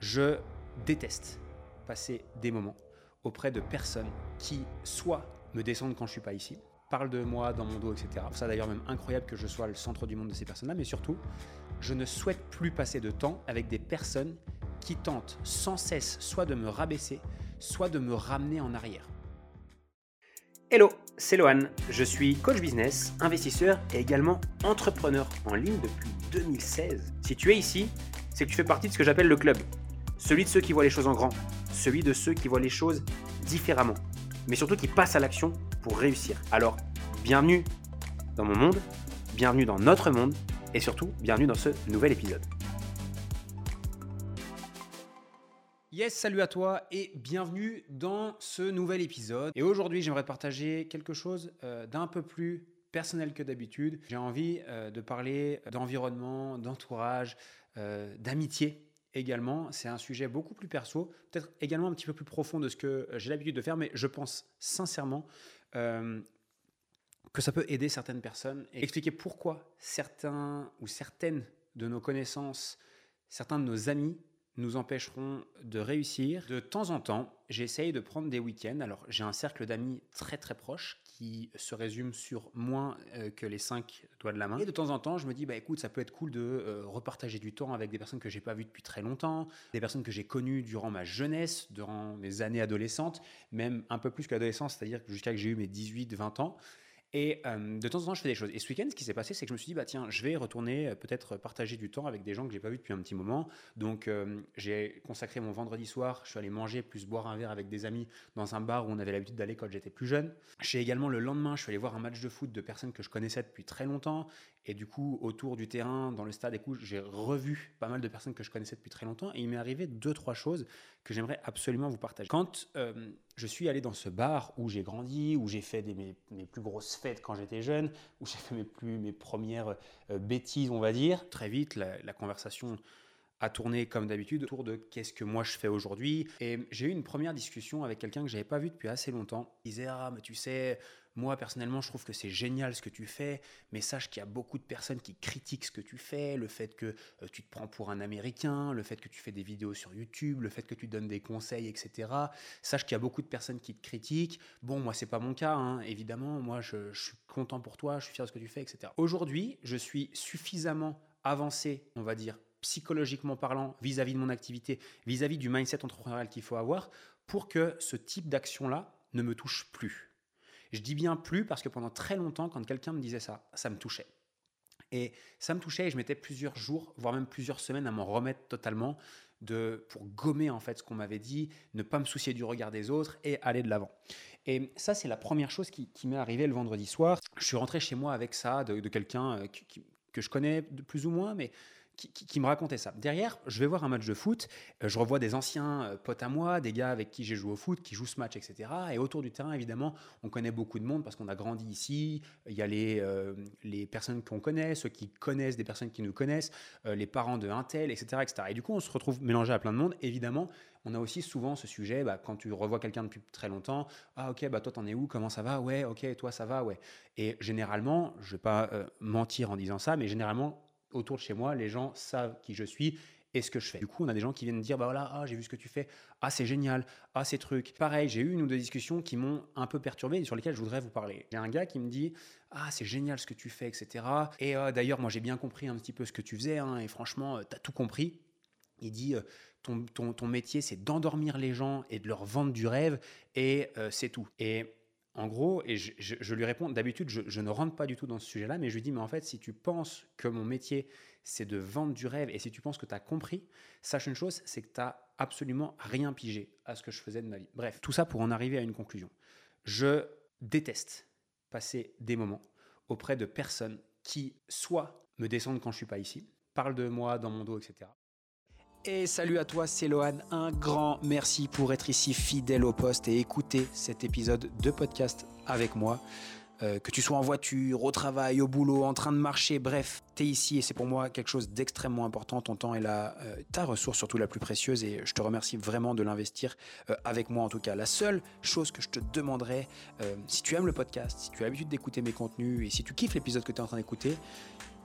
Je déteste passer des moments auprès de personnes qui soit me descendent quand je suis pas ici, parlent de moi dans mon dos, etc. Ça d'ailleurs même incroyable que je sois le centre du monde de ces personnes-là, mais surtout, je ne souhaite plus passer de temps avec des personnes qui tentent sans cesse soit de me rabaisser, soit de me ramener en arrière. Hello, c'est Lohan, je suis coach business, investisseur et également entrepreneur en ligne depuis 2016. Si tu es ici, c'est que tu fais partie de ce que j'appelle le club celui de ceux qui voient les choses en grand, celui de ceux qui voient les choses différemment, mais surtout qui passent à l'action pour réussir. Alors, bienvenue dans mon monde, bienvenue dans notre monde, et surtout, bienvenue dans ce nouvel épisode. Yes, salut à toi et bienvenue dans ce nouvel épisode. Et aujourd'hui, j'aimerais partager quelque chose euh, d'un peu plus personnel que d'habitude. J'ai envie euh, de parler d'environnement, d'entourage, euh, d'amitié également. C'est un sujet beaucoup plus perso, peut-être également un petit peu plus profond de ce que j'ai l'habitude de faire, mais je pense sincèrement euh, que ça peut aider certaines personnes et expliquer pourquoi certains ou certaines de nos connaissances, certains de nos amis nous empêcheront de réussir. De temps en temps, j'essaye de prendre des week-ends. Alors, j'ai un cercle d'amis très très proche qui se résume sur moins euh, que les cinq doigts de la main. Et de temps en temps, je me dis, bah écoute, ça peut être cool de euh, repartager du temps avec des personnes que j'ai pas vues depuis très longtemps, des personnes que j'ai connues durant ma jeunesse, durant mes années adolescentes, même un peu plus qu'adolescence, c'est-à-dire jusqu'à que j'ai eu mes 18-20 ans. Et euh, de temps en temps, je fais des choses. Et ce week-end, ce qui s'est passé, c'est que je me suis dit, bah tiens, je vais retourner peut-être partager du temps avec des gens que j'ai pas vus depuis un petit moment. Donc, j'ai consacré mon vendredi soir. Je suis allé manger plus boire un verre avec des amis dans un bar où on avait l'habitude d'aller quand j'étais plus jeune. J'ai également le lendemain, je suis allé voir un match de foot de personnes que je connaissais depuis très longtemps. Et du coup, autour du terrain, dans le stade, j'ai revu pas mal de personnes que je connaissais depuis très longtemps. Et il m'est arrivé deux, trois choses que j'aimerais absolument vous partager. Quand euh, je suis allé dans ce bar où j'ai grandi, où j'ai fait des, mes, plus grosses fêtes quand j'étais jeune, où j'ai fait mes, plus, mes premières euh, bêtises, on va dire, très vite, la, conversation a tourné comme d'habitude autour de qu'est-ce que moi je fais aujourd'hui. Et j'ai eu une première discussion avec quelqu'un que j'avais pas vu depuis assez longtemps. Il disait Ah, mais tu sais, moi, personnellement, je trouve que c'est génial ce que tu fais, mais sache qu'il y a beaucoup de personnes qui critiquent ce que tu fais, le fait que euh, tu te prends pour un Américain, le fait que tu fais des vidéos sur YouTube, le fait que tu donnes des conseils, etc. Sache qu'il y a beaucoup de personnes qui te critiquent. Bon, moi, c'est pas mon cas, hein, évidemment. Moi, je, suis content pour toi, je suis fier de ce que tu fais, etc. Aujourd'hui, je suis suffisamment avancé, on va dire, psychologiquement parlant, vis-à-vis de mon activité, vis à -vis du mindset entrepreneurial qu'il faut avoir, pour que ce type d'action-là ne me touche plus. Je dis bien plus parce que pendant très longtemps, quand quelqu'un me disait ça, ça me touchait. Et ça me touchait et je mettais plusieurs jours, voire même plusieurs semaines à m'en remettre totalement de, pour gommer en fait ce qu'on m'avait dit, ne pas me soucier du regard des autres et aller de l'avant. Et ça, c'est la première chose qui, m'est arrivée le vendredi soir. Je suis rentré chez moi avec ça de, quelqu'un euh, que je connais de plus ou moins, mais qui, me racontait ça. Derrière, je vais voir un match de foot, euh, je revois des anciens euh, potes à moi, des gars avec qui j'ai joué au foot, qui jouent ce match, etc. Et autour du terrain, évidemment, on connaît beaucoup de monde parce qu'on a grandi ici. Il y a les, euh, les personnes qu'on connaît, ceux qui connaissent des personnes qui nous connaissent, les parents de un tel, etc.. Et du coup, on se retrouve mélangé à plein de monde. Évidemment, on a aussi souvent ce sujet, bah, quand tu revois quelqu'un depuis très longtemps, ah ok, bah toi t'en es où, comment ça va, ouais, ok, toi ça va, ouais. Et généralement, je vais pas mentir en disant ça, mais généralement, autour de chez moi, les gens savent qui je suis et ce que je fais. Du coup, on a des gens qui viennent dire, bah voilà, ah, j'ai vu ce que tu fais, ah, c'est génial, ah, ces trucs. Pareil, j'ai eu une ou deux discussions qui m'ont un peu perturbé et sur lesquelles je voudrais vous parler. A un gars qui me dit, ah, c'est génial ce que tu fais, etc. Et euh, d'ailleurs, moi, j'ai bien compris un petit peu ce que tu faisais, hein, et franchement, euh, tu as tout compris. Il dit, euh, ton, ton, ton, métier, c'est d'endormir les gens et de leur vendre du rêve, et c'est tout. Et en gros, et je, lui réponds, d'habitude, je, ne rentre pas du tout dans ce sujet-là, mais je lui dis, mais en fait, si tu penses que mon métier, c'est de vendre du rêve, et si tu penses que tu as compris, sache une chose, c'est que tu n'as absolument rien pigé à ce que je faisais de ma vie. Bref, tout ça pour en arriver à une conclusion. Je déteste passer des moments auprès de personnes qui, soit me descendent quand je suis pas ici, parlent de moi dans mon dos, etc., et salut à toi, c'est Lohan. Un grand merci pour être ici fidèle au poste et écouter cet épisode de podcast avec moi. Euh, que tu sois en voiture, au travail, au boulot, en train de marcher, bref, tu es ici et c'est pour moi quelque chose d'extrêmement important. Ton temps est là, euh, ta ressource surtout la plus précieuse et je te remercie vraiment de l'investir euh, avec moi en tout cas. La seule chose que je te demanderais, si tu aimes le podcast, si tu as l'habitude d'écouter mes contenus et si tu kiffes l'épisode que tu es en train d'écouter,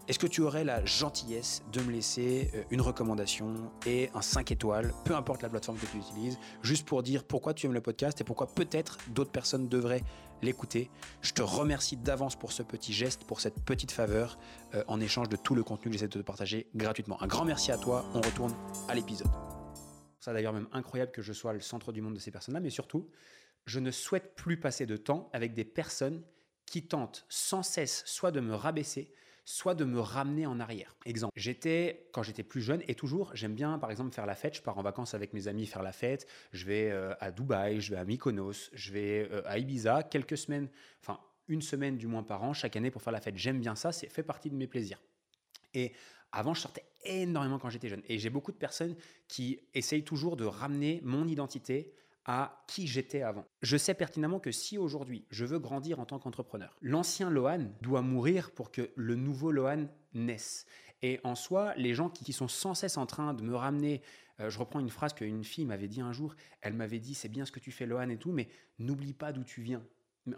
est-ce que tu aurais la gentillesse de me laisser euh, une recommandation et un 5 étoiles, peu importe la plateforme que tu utilises, juste pour dire pourquoi tu aimes le podcast et pourquoi peut-être d'autres personnes devraient l'écouter? Je te remercie d'avance pour ce petit geste, pour cette petite faveur, euh, en échange de tout le contenu que j'essaie de te partager gratuitement. Un grand merci à toi, on retourne à l'épisode. Ça d'ailleurs même incroyable que je sois le centre du monde de ces personnes-là, mais surtout, je ne souhaite plus passer de temps avec des personnes qui tentent sans cesse soit de me rabaisser, soit de me ramener en arrière. Exemple, j'étais, quand j'étais plus jeune, et toujours, j'aime bien par exemple faire la fête, je pars en vacances avec mes amis faire la fête, je vais euh, à Dubaï, je vais à Mykonos, je vais euh, à Ibiza, quelques semaines, enfin une semaine du moins par an, chaque année pour faire la fête. J'aime bien ça, c'est fait partie de mes plaisirs. Et avant, je sortais énormément quand j'étais jeune. Et j'ai beaucoup de personnes qui essayent toujours de ramener mon identité à qui j'étais avant. Je sais pertinemment que si aujourd'hui je veux grandir en tant qu'entrepreneur, l'ancien Lohan doit mourir pour que le nouveau Lohan naisse. Et en soi, les gens qui, sont sans cesse en train de me ramener, euh, je reprends une phrase qu'une fille m'avait dit un jour, elle m'avait dit c'est bien ce que tu fais Lohan et tout, mais n'oublie pas d'où tu viens.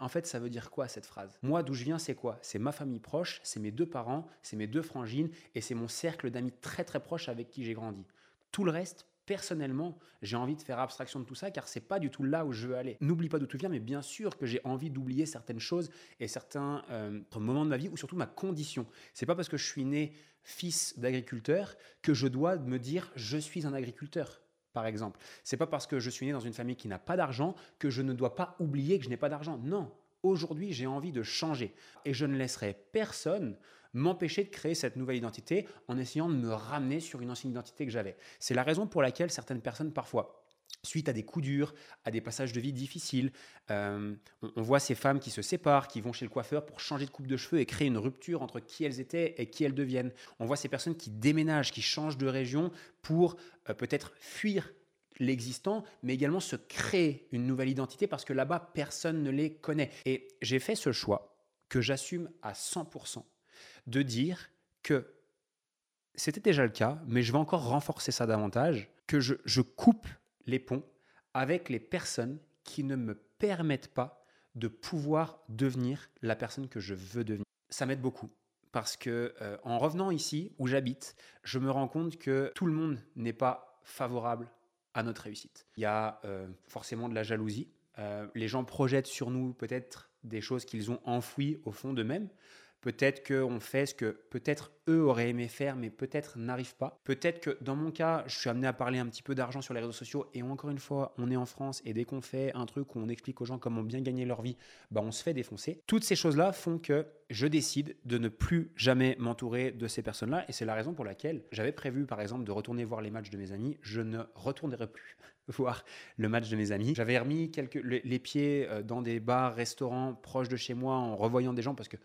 En fait, ça veut dire quoi cette phrase? Moi, d'où je viens, c'est quoi? C'est ma famille proche, c'est mes deux parents, c'est mes deux frangines et c'est mon cercle d'amis très très proche avec qui j'ai grandi. Tout le reste, personnellement, j'ai envie de faire abstraction de tout ça car c'est pas du tout là où je veux aller. N'oublie pas d'où tu viens, mais bien sûr que j'ai envie d'oublier certaines choses et certains euh, moments de ma vie ou surtout ma condition. C'est pas parce que je suis né fils d'agriculteur que je dois me dire je suis un agriculteur. Par exemple, c'est pas parce que je suis né dans une famille qui n'a pas d'argent que je ne dois pas oublier que je n'ai pas d'argent. Non, aujourd'hui j'ai envie de changer et je ne laisserai personne m'empêcher de créer cette nouvelle identité en essayant de me ramener sur une ancienne identité que j'avais. C'est la raison pour laquelle certaines personnes parfois suite à des coups durs, à des passages de vie difficiles. Euh, on, voit ces femmes qui se séparent, qui vont chez le coiffeur pour changer de coupe de cheveux et créer une rupture entre qui elles étaient et qui elles deviennent. On voit ces personnes qui déménagent, qui changent de région pour euh, peut-être fuir l'existant, mais également se créer une nouvelle identité parce que là-bas, personne ne les connaît. Et j'ai fait ce choix que j'assume à 100% de dire que c'était déjà le cas, mais je vais encore renforcer ça davantage, que je, coupe les ponts avec les personnes qui ne me permettent pas de pouvoir devenir la personne que je veux devenir. Ça m'aide beaucoup parce que euh, en revenant ici où j'habite, je me rends compte que tout le monde n'est pas favorable à notre réussite. Il y a euh, forcément de la jalousie. Euh, les gens projettent sur nous peut-être des choses qu'ils ont enfouies au fond d'eux-mêmes. Peut-être qu'on fait ce que peut-être eux auraient aimé faire, mais peut-être n'arrivent pas. Peut-être que dans mon cas, je suis amené à parler un petit peu d'argent sur les réseaux sociaux. Et encore une fois, on est en France et dès qu'on fait un truc où on explique aux gens comment bien gagner leur vie, bah on se fait défoncer. Toutes ces choses-là font que je décide de ne plus jamais m'entourer de ces personnes-là. Et c'est la raison pour laquelle j'avais prévu, par exemple, de retourner voir les matchs de mes amis. Je ne retournerai plus voir le match de mes amis. J'avais remis les pieds euh, dans des bars, restaurants proches de chez moi en revoyant des gens parce que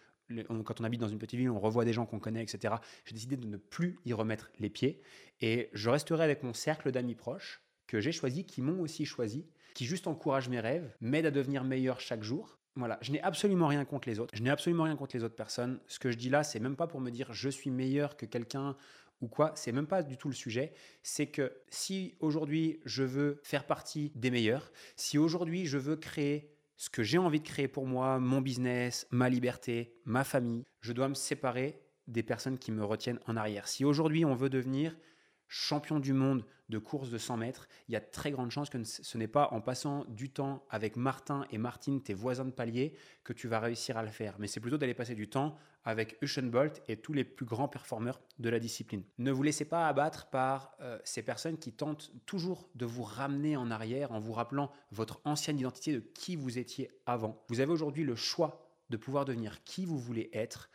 quand on habite dans une petite ville, on revoit des gens qu'on connaît, etc. J'ai décidé de ne plus y remettre les pieds et je resterai avec mon cercle d'amis proches que j'ai choisi, qui m'ont aussi choisi, qui juste encouragent mes rêves, m'aident à devenir meilleur chaque jour. Voilà, je n'ai absolument rien contre les autres. Je n'ai absolument rien contre les autres personnes. Ce que je dis là, c'est même pas pour me dire je suis meilleur que quelqu'un ou quoi, c'est même pas du tout le sujet. C'est que si aujourd'hui je veux faire partie des meilleurs, si aujourd'hui je veux créer ce que j'ai envie de créer pour moi, mon business, ma liberté, ma famille, je dois me séparer des personnes qui me retiennent en arrière. Si aujourd'hui on veut devenir champion du monde de course de 100 mètres, il y a très grande chance que ce n'est pas en passant du temps avec Martin et Martine, tes voisins de palier, que tu vas réussir à le faire. Mais c'est plutôt d'aller passer du temps avec Usain Bolt et tous les plus grands performeurs de la discipline. Ne vous laissez pas abattre par euh, ces personnes qui tentent toujours de vous ramener en arrière en vous rappelant votre ancienne identité de qui vous étiez avant. Vous avez aujourd'hui le choix de pouvoir devenir qui vous voulez être.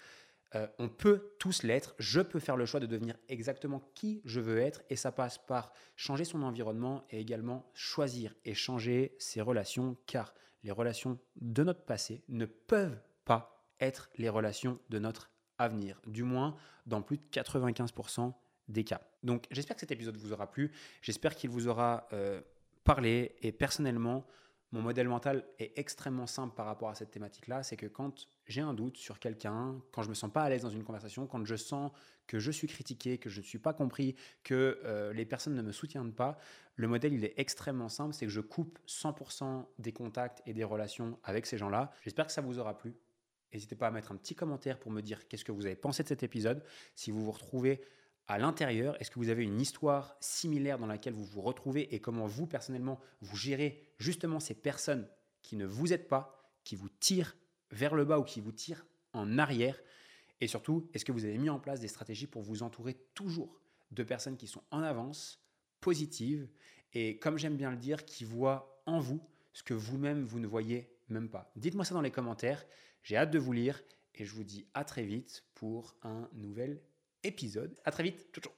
Euh, on peut tous l'être. Je peux faire le choix de devenir exactement qui je veux être et ça passe par changer son environnement et également choisir et changer ses relations car les relations de notre passé ne peuvent pas être les relations de notre avenir, du moins dans plus de 95% des cas. Donc j'espère que cet épisode vous aura plu, j'espère qu'il vous aura euh, parlé et personnellement, mon modèle mental est extrêmement simple par rapport à cette thématique-là, c'est que quand j'ai un doute sur quelqu'un, quand je me sens pas à l'aise dans une conversation, quand je sens que je suis critiqué, que je ne suis pas compris, que euh, les personnes ne me soutiennent pas, le modèle il est extrêmement simple, c'est que je coupe 100% des contacts et des relations avec ces gens-là. J'espère que ça vous aura plu. N'hésitez pas à mettre un petit commentaire pour me dire qu'est-ce que vous avez pensé de cet épisode. Si vous vous retrouvez à l'intérieur, est-ce que vous avez une histoire similaire dans laquelle vous vous retrouvez et comment vous, personnellement, vous gérez justement ces personnes qui ne vous aident pas, qui vous tirent vers le bas ou qui vous tirent en arrière? Et surtout, est-ce que vous avez mis en place des stratégies pour vous entourer toujours de personnes qui sont en avance, positives et, comme j'aime bien le dire, qui voient en vous ce que vous-même, vous ne voyez même pas? Dites-moi ça dans les commentaires. J'ai hâte de vous lire et je vous dis à très vite pour un nouvel épisode. À très vite. Ciao, ciao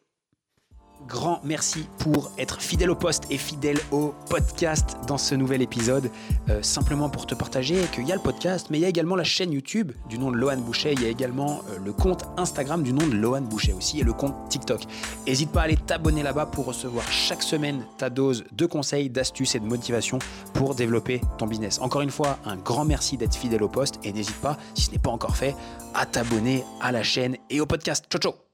grand merci pour être fidèle au poste et fidèle au podcast dans ce nouvel épisode. Euh, simplement pour te partager qu'il y a le podcast, mais il y a également la chaîne YouTube du nom de Lohan Boucher. Il y a également euh, le compte Instagram du nom de Lohan Boucher aussi et le compte TikTok. N'hésite pas à aller t'abonner là-bas pour recevoir chaque semaine ta dose de conseils, d'astuces et de motivation pour développer ton business. Encore une fois, un grand merci d'être fidèle au poste et n'hésite pas, si ce n'est pas encore fait, à t'abonner à la chaîne et au podcast. Ciao ciao